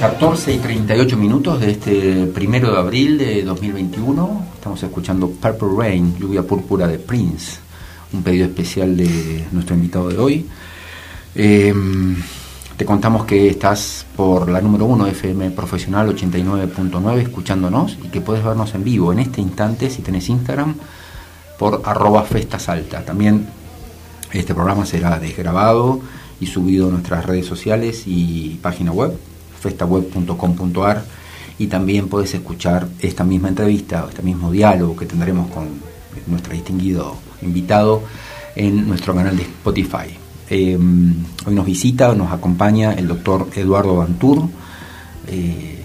14 y 38 minutos de este primero de abril de 2021. Estamos escuchando Purple Rain, lluvia púrpura de Prince, un pedido especial de nuestro invitado de hoy. Em, te contamos que estás por la número 1 FM Profesional 89.9 escuchándonos y que puedes vernos en vivo en este instante si tenés Instagram por arroba festasalta. También este programa será desgrabado y subido a nuestras redes sociales y página web festaweb.com.ar y también puedes escuchar esta misma entrevista, este mismo diálogo que tendremos con nuestro distinguido invitado en nuestro canal de Spotify. Eh, hoy nos visita, nos acompaña el doctor Eduardo Bantur, eh,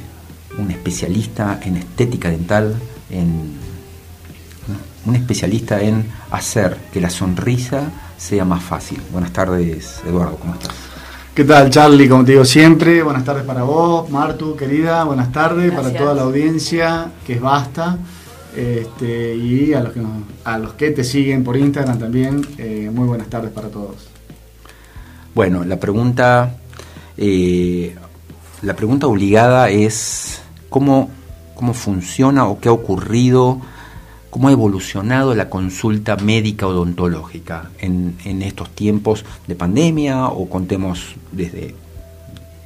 un especialista en estética dental, en, un especialista en hacer que la sonrisa sea más fácil. Buenas tardes, Eduardo, ¿cómo estás? ¿Qué tal, Charlie? Como te digo siempre, buenas tardes para vos, Martu, querida, buenas tardes para toda la audiencia, que es basta, este, y a los, que a los que te siguen por Instagram también, eh, muy buenas tardes para todos. Bueno, la pregunta, eh, la pregunta obligada es cómo, cómo funciona o qué ha ocurrido cómo ha evolucionado la consulta médica odontológica en, en estos tiempos de pandemia o contemos desde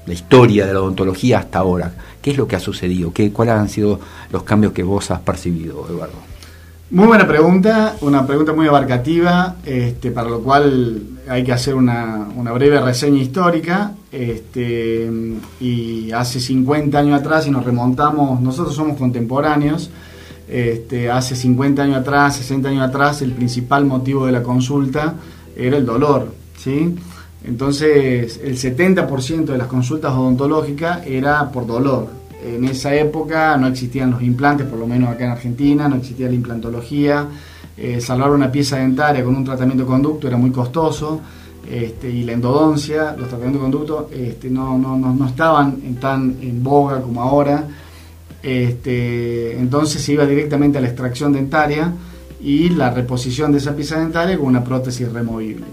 la historia de la odontología hasta ahora. ¿Qué es lo que ha sucedido? ¿Qué, ¿Cuáles han sido los cambios que vos has percibido, Eduardo? Muy buena pregunta, una pregunta muy abarcativa, este, para lo cual hay que hacer una, una breve reseña histórica. Este, y hace 50 años atrás, y nos remontamos, nosotros somos contemporáneos, este, hace 50 años atrás, 60 años atrás, el principal motivo de la consulta era el dolor, ¿sí? Entonces, el 70% de las consultas odontológicas era por dolor. En esa época no existían los implantes, por lo menos acá en Argentina, no existía la implantología. Eh, salvar una pieza dentaria con un tratamiento de conducto era muy costoso. Este, y la endodoncia, los tratamientos de conducto, este, no, no, no, no estaban tan en boga como ahora. Este, entonces se iba directamente a la extracción dentaria y la reposición de esa pieza dentaria con una prótesis removible.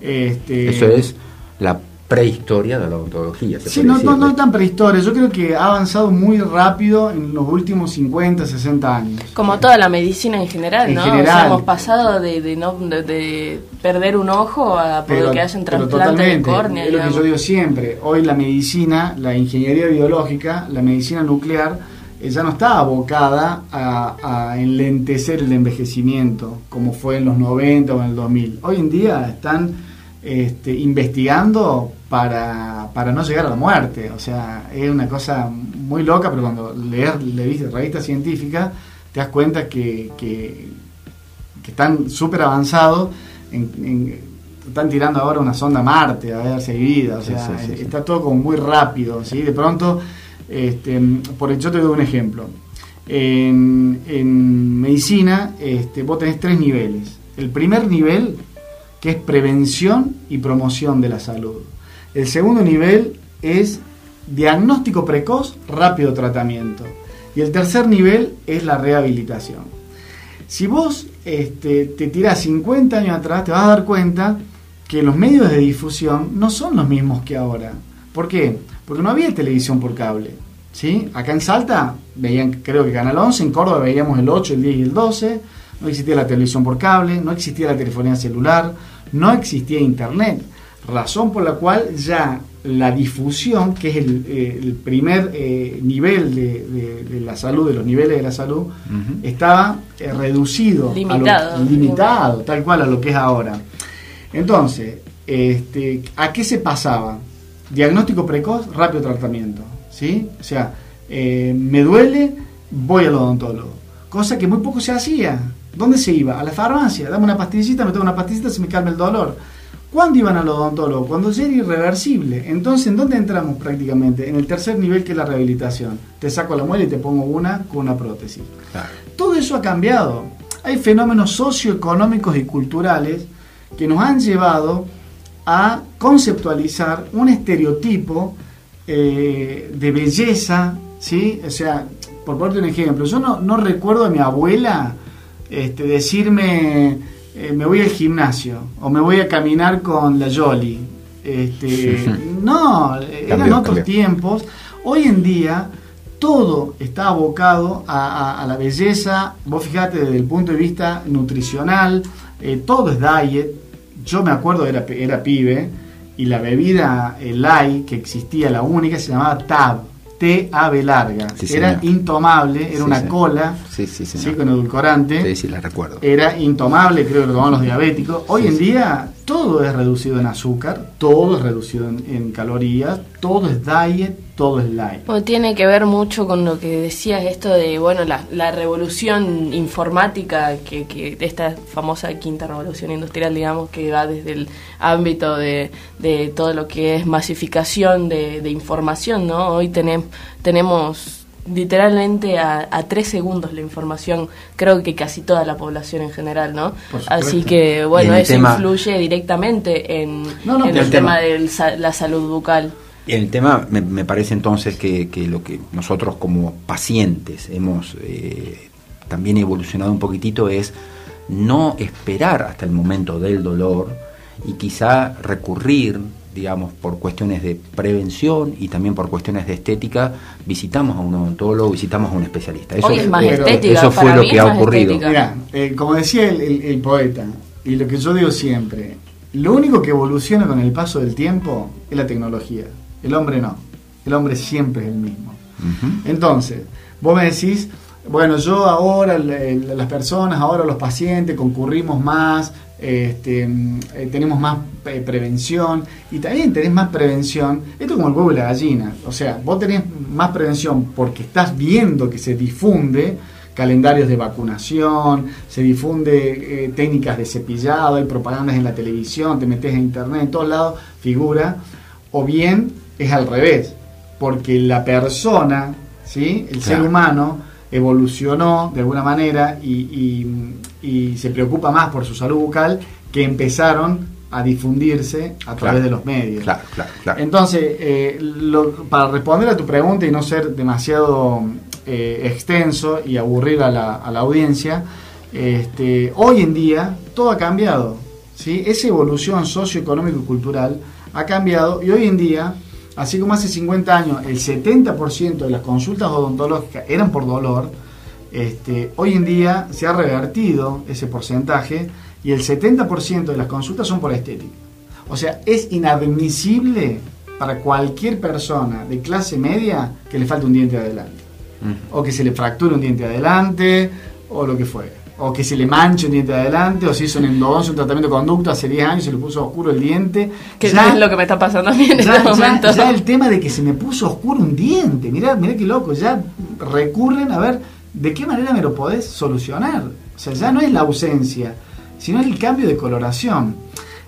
Eso es la prehistoria de la odontología. sí, no, no, tan prehistoria, yo creo que ha avanzado muy rápido en los últimos 50, 60 años. Como toda la medicina en general, ¿no? hemos pasado de, no, de, perder un ojo a poder que haya un trasplante de córnea. Es lo que yo digo siempre, hoy la medicina, la ingeniería biológica, la medicina nuclear, eh, ya no está abocada a, a, enlentecer el envejecimiento como fue en los 90 o en el 2000. Hoy en día están este, investigando para, para, no llegar a la muerte. O sea, es una cosa muy loca, pero cuando lees, lees revistas científicas te das cuenta que, que, están súper avanzados están tirando ahora una sonda a Marte a ver si hay vida, o sea, está todo como muy rápido, ¿sí? De pronto, este, por yo te doy un ejemplo. En, en medicina, este, vos tenés tres niveles. El primer nivel que es prevención y promoción de la salud. El segundo nivel es diagnóstico precoz, rápido tratamiento. Y el tercer nivel es la rehabilitación. Si vos este, te tirás 50 años atrás, te vas a dar cuenta que los medios de difusión no son los mismos que ahora. ¿Por qué? Porque no había televisión por cable. ¿sí? Acá en Salta veían, creo que Canal 11, en Córdoba veíamos el 8, el 10 y el 12 no existía la televisión por cable, no existía la telefonía celular, no existía internet, razón por la cual ya la difusión, que es el, eh, primer eh, nivel de, la salud, de los niveles de la salud, estaba eh, reducido, limitado, limitado, tal cual a lo que es ahora. Entonces, este, ¿a qué se pasaba? Diagnóstico precoz, rápido tratamiento. ¿sí? O sea, me duele, voy al odontólogo. Cosa que muy poco se hacía. ¿Dónde se iba? A la farmacia. Dame una pastillita, me tomo una pastillita, se me calma el dolor. ¿Cuándo iban al odontólogo? Cuando ya era irreversible. Entonces, ¿en dónde entramos prácticamente? En el tercer nivel que es la rehabilitación. Te saco la muela y te pongo una con una prótesis. Todo eso ha cambiado. Hay fenómenos socioeconómicos y culturales que nos han llevado a conceptualizar un estereotipo eh, de belleza, ¿sí? O sea, por ponerte un ejemplo, yo no, no recuerdo a mi abuela este, decirme, eh, me voy al gimnasio o me voy a caminar con la Jolly. Este, no, eran otros tiempos. Hoy en día todo está abocado a, la belleza, vos fijate desde el punto de vista nutricional, eh, todo es diet. Yo me acuerdo, era, era pibe, y la bebida el light que existía, la única, se llamaba TAB, T-A-B larga. era intomable, era una cola sí, con edulcorante. Sí, sí, la recuerdo. Era intomable, creo que lo tomaban los diabéticos. Hoy en día todo es reducido en azúcar, todo es reducido en, calorías, todo es diet, todo es light. Bueno, tiene que ver mucho con lo que decías, esto de, bueno, la, revolución informática, que, que esta famosa quinta revolución industrial, digamos, que va desde el ámbito de, de todo lo que es masificación de, de información, ¿no? Hoy tenemos, tenemos literalmente a, tres segundos la información, creo que casi toda la población en general, ¿no? Así que, bueno, eso influye directamente en, el, tema, de la salud bucal. El tema, me, parece entonces que, lo que nosotros como pacientes hemos eh, también evolucionado un poquitito es no esperar hasta el momento del dolor y quizá recurrir digamos, por cuestiones de prevención y también por cuestiones de estética, visitamos a un odontólogo, visitamos a un especialista. Eso, es más estética, eso fue lo que ha ocurrido. Mira, eh, como decía el, poeta, y lo que yo digo siempre, lo único que evoluciona con el paso del tiempo es la tecnología. El hombre no. El hombre siempre es el mismo. Entonces, vos me decís, bueno, yo ahora, las personas, ahora los pacientes, concurrimos más, este, eh, tenemos más eh, prevención. Y también tenés más prevención, esto es como el huevo y la gallina, o sea, vos tenés más prevención porque estás viendo que se difunde calendarios de vacunación, se difunde eh, técnicas de cepillado, hay propagandas en la televisión, te metes en internet, en todos lados figura, o bien es al revés, porque la persona, ¿sí? el ser humano, evolucionó de alguna manera y, se preocupa más por su salud bucal que empezaron a difundirse a través de los medios. Entonces, eh, para responder a tu pregunta y no ser demasiado eh, extenso y aburrir a la, audiencia, este, hoy en día todo ha cambiado. ¿sí? Esa evolución socioeconómico y cultural ha cambiado y hoy en día Así como hace 50 años el 70% de las consultas odontológicas eran por dolor, este, hoy en día se ha revertido ese porcentaje y el 70% de las consultas son por estética. O sea, es inadmisible para cualquier persona de clase media que le falte un diente adelante. O que se le fracture un diente adelante, o lo que fuera o que se le manche un diente de adelante, o si hizo un endodoncia, un tratamiento de conducto hace 10 años, se le puso oscuro el diente. Que ya, es lo que me está pasando a mí en este momento. Ya, el tema de que se me puso oscuro un diente, mirá, mirá qué loco, ya recurren a ver de qué manera me lo podés solucionar. O sea, ya no es la ausencia, sino el cambio de coloración.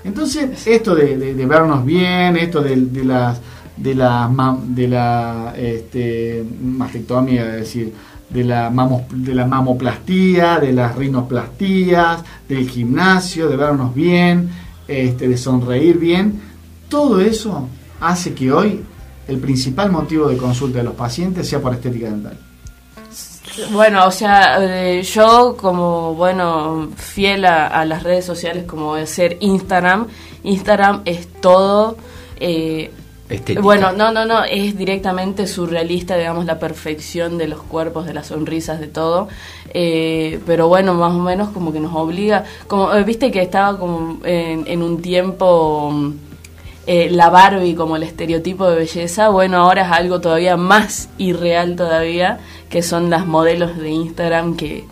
Entonces, esto de, vernos bien, esto de, de las de la, de la este, mastectomía, es decir, de la, de la mamoplastía, de las rinoplastías, del gimnasio, de vernos bien, este, de sonreír bien. Todo eso hace que hoy el principal motivo de consulta de los pacientes sea por estética dental. Bueno, o sea, eh, yo como, bueno, fiel a, las redes sociales como de ser Instagram, Instagram es todo eh, bueno, no, no, no, es directamente surrealista, digamos, la perfección de los cuerpos, de las sonrisas, de todo. Eh, pero bueno, más o menos como que nos obliga, como eh, viste que estaba como en, un tiempo eh, la Barbie como el estereotipo de belleza, bueno, ahora es algo todavía más irreal todavía, que son las modelos de Instagram que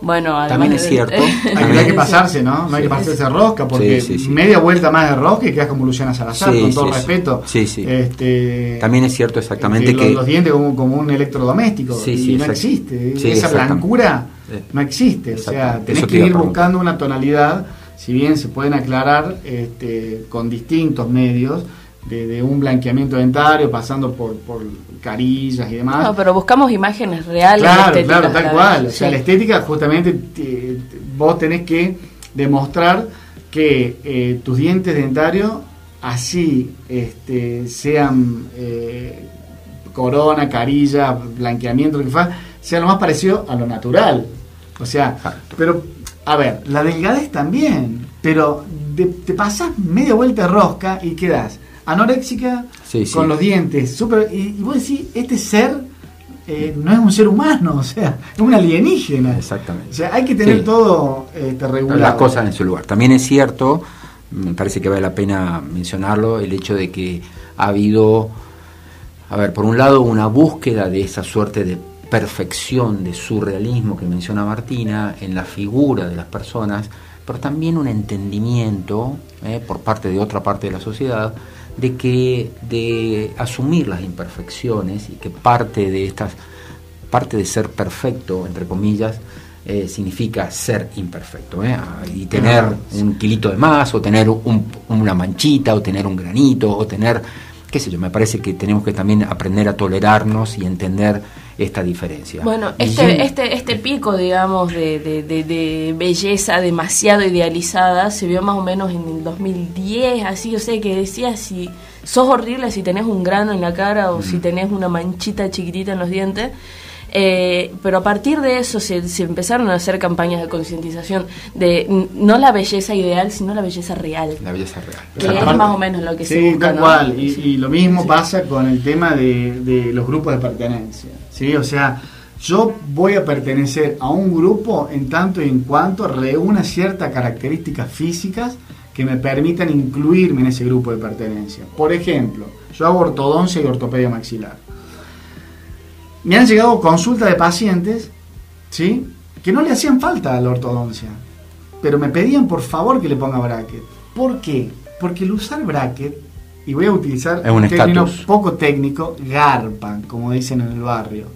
bueno, también es cierto. hay, que pasarse, ¿no? No hay que pasarse de rosca, porque media vuelta más de rosca y quedas como Luciana Salazar, con todo respeto. Sí, sí. Este, también es cierto exactamente que. Los, dientes como, como, un electrodoméstico. y no existe. Esa blancura no existe. O sea, tenés que ir buscando una tonalidad, si bien se pueden aclarar este, con distintos medios de, un blanqueamiento dentario, pasando por, por carillas y demás. No, pero buscamos imágenes reales. Claro, claro, tal cual. O sea, la estética justamente vos tenés que demostrar que eh, tus dientes dentarios así este, sean eh, corona, carilla, blanqueamiento, lo que fuera, sea lo más parecido a lo natural. O sea, pero, a ver, la delgadez también, pero te pasas media vuelta de rosca y quedas anoréxica con los dientes, super, y, y vos decís, este ser eh, no es un ser humano, o sea, es un alienígena. Exactamente. O sea, hay que tener todo este, regulado. Las cosas en su lugar. También es cierto, me parece que vale la pena mencionarlo, el hecho de que ha habido, a ver, por un lado, una búsqueda de esa suerte de perfección, de surrealismo que menciona Martina en la figura de las personas, pero también un entendimiento eh, por parte de otra parte de la sociedad de que de asumir las imperfecciones y que parte de estas parte de ser perfecto entre comillas eh, significa ser imperfecto ¿eh? y tener un kilito de más o tener una manchita o tener un granito o tener qué sé yo me parece que tenemos que también aprender a tolerarnos y entender esta diferencia. Bueno, este, este, este pico, digamos, de, de, belleza demasiado idealizada se vio más o menos en el 2010, así, o sea, que decía si sos horrible si tenés un grano en la cara o si tenés una manchita chiquitita en los dientes. Eh, pero a partir de eso se, empezaron a hacer campañas de concientización de no la belleza ideal, sino la belleza real. La belleza real. Que es más o menos lo que se busca. Tal Y, lo mismo pasa con el tema de, de los grupos de pertenencia. ¿Sí? O sea, yo voy a pertenecer a un grupo en tanto y en cuanto reúna ciertas características físicas que me permitan incluirme en ese grupo de pertenencia. Por ejemplo, yo hago ortodoncia y ortopedia maxilar. Me han llegado consultas de pacientes, ¿sí? Que no le hacían falta la ortodoncia, pero me pedían por favor que le ponga bracket. ¿Por qué? Porque el usar bracket y voy a utilizar un, término poco técnico, garpa, como dicen en el barrio.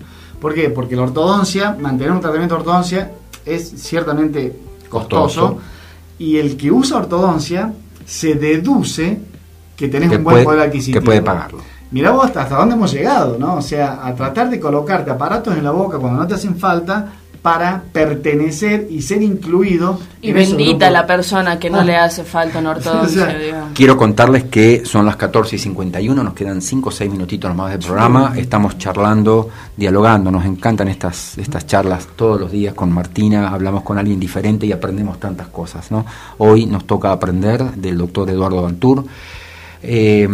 ¿Por qué? Porque la ortodoncia, mantener un tratamiento de ortodoncia es ciertamente costoso, y el que usa ortodoncia se deduce que tenés un buen poder adquisitivo. Que puede pagarlo. Mirá vos hasta, hasta dónde hemos llegado, ¿no? O sea, a tratar de colocarte aparatos en la boca cuando no te hacen falta para pertenecer y ser incluido. Y bendita la persona que no ah. le hace falta en ortodoncia. quiero contarles que son las 14 y 51, nos quedan 5 o 6 minutitos más del programa. Estamos charlando, dialogando, nos encantan estas, estas charlas todos los días con Martina, hablamos con alguien diferente y aprendemos tantas cosas. ¿no? Hoy nos toca aprender del doctor Eduardo Bantur. Eh,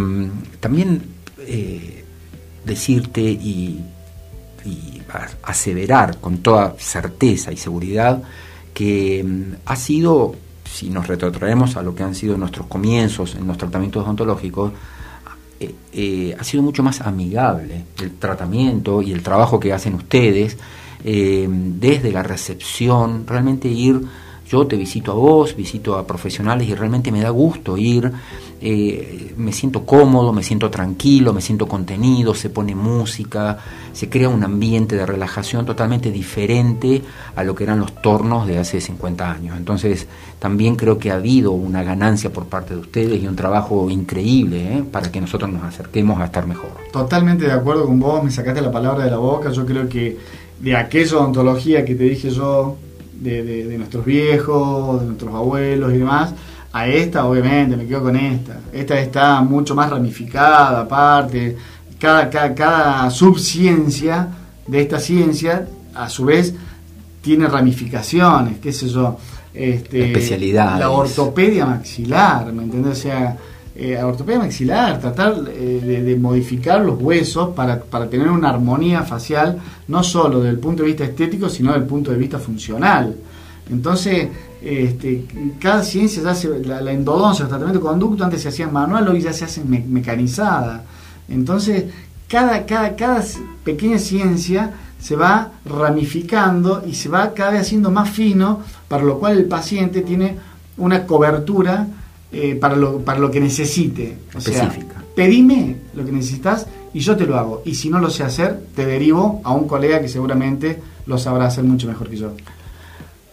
también eh, decirte y y aseverar con toda certeza y seguridad que mm, ha sido, si nos retrotraemos a lo que han sido nuestros comienzos en los tratamientos odontológicos, eh, eh, ha sido mucho más amigable el tratamiento y el trabajo que hacen ustedes eh, desde la recepción, realmente ir, yo te visito a vos, visito a profesionales y realmente me da gusto ir eh, me siento cómodo, me siento tranquilo, me siento contenido, se pone música, se crea un ambiente de relajación totalmente diferente a lo que eran los tornos de hace 50 años. Entonces, también creo que ha habido una ganancia por parte de ustedes y un trabajo increíble ¿eh? para que nosotros nos acerquemos a estar mejor. Totalmente de acuerdo con vos, me sacaste la palabra de la boca, yo creo que de aquella ontología que te dije yo, de nuestros viejos, de nuestros abuelos y demás, a esta, obviamente, me quedo con esta. Esta está mucho más ramificada, aparte. Cada, cada, subciencia de esta ciencia, a su vez, tiene ramificaciones, qué sé yo. Este, Especialidades. La ortopedia maxilar, ¿me entiendes? O sea, eh, la ortopedia maxilar, tratar eh, de, modificar los huesos para, para tener una armonía facial, no solo desde el punto de vista estético, sino desde el punto de vista funcional. Entonces, este, cada ciencia ya hace, la, endodoncia, el tratamiento de conducto antes se hacía manual, hoy ya se hace mecanizada. Entonces, cada, cada, cada pequeña ciencia se va ramificando y se va cada vez haciendo más fino, para lo cual el paciente tiene una cobertura eh, para, lo, para lo que necesite. Específica. pedime lo que necesitas y yo te lo hago. Y si no lo sé hacer, te derivo a un colega que seguramente lo sabrá hacer mucho mejor que yo.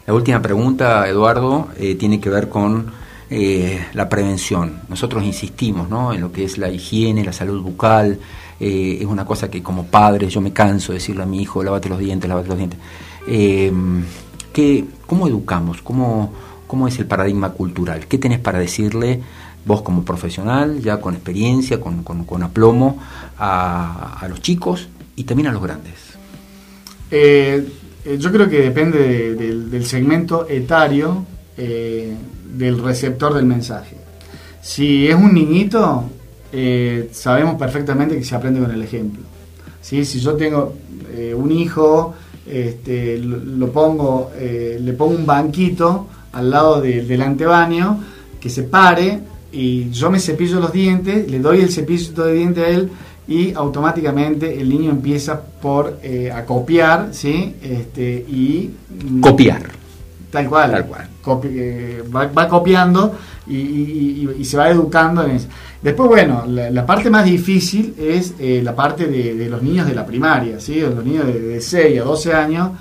La última pregunta, Eduardo, eh, tiene que ver con eh, la prevención. Nosotros insistimos ¿no? en lo que es la higiene, la salud bucal. Eh, es una cosa que como padre yo me canso de decirle a mi hijo, lávate los dientes, lávate los dientes. ¿qué, ¿Cómo educamos? ¿Cómo, ¿Cómo es el paradigma cultural? ¿Qué tenés para decirle vos como profesional, ya con experiencia, con, con, aplomo, a, los chicos y también a los grandes? Eh, yo creo que depende del segmento etario eh, del receptor del mensaje. Si es un niñito, sabemos perfectamente que se aprende con el ejemplo. ¿sí? Si yo tengo un hijo, este, lo, pongo, le pongo un banquito al lado del antebaño, que se pare y yo me cepillo los dientes, le doy el cepillo de dientes a él y automáticamente el niño empieza por eh, a copiar, ¿sí? Este, y mm, copiar. Tal cual. Tal cual. Eh, va, copiando y, se va educando en eso. Después, bueno, la, parte más difícil es eh, la parte de, los niños de la primaria, ¿sí? Los niños de, de 6 a 12 años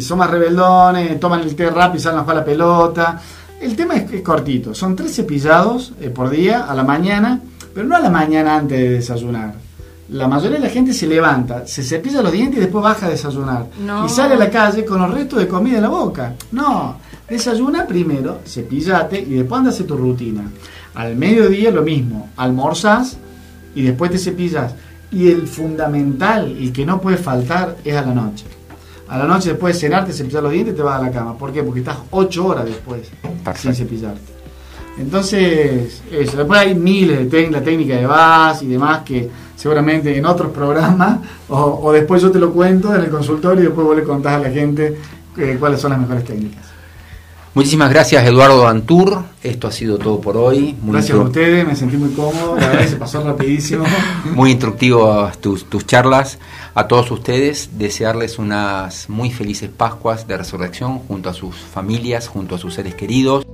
son más rebeldones, toman el té rápido y salen a jugar la pelota el tema es, es cortito, son tres cepillados eh, por día a la mañana, pero no a la mañana antes de desayunar. La mayoría de la gente se levanta, se cepilla los dientes y después baja a desayunar. Y sale a la calle con los restos de comida en la boca. No, desayuna primero, cepillate y después andas a tu rutina. Al mediodía lo mismo, almorzas y después te cepillas. Y el fundamental, el que no puede faltar, es a la noche a la noche después de cenarte, cepillar los dientes y te vas a la cama. ¿Por qué? Porque estás ocho horas después sin cepillarte. Entonces, eso. Después hay miles de técnicas, la técnica de VAS y demás que seguramente en otros programas, o, después yo te lo cuento en el consultorio y después vos le contás a la gente eh, cuáles son las mejores técnicas. Muchísimas gracias Eduardo Antur, esto ha sido todo por hoy. gracias a ustedes, me sentí muy cómodo, la verdad se pasó rapidísimo. Muy instructivo tus, tus charlas. A todos ustedes desearles unas muy felices Pascuas de Resurrección junto a sus familias, junto a sus seres queridos.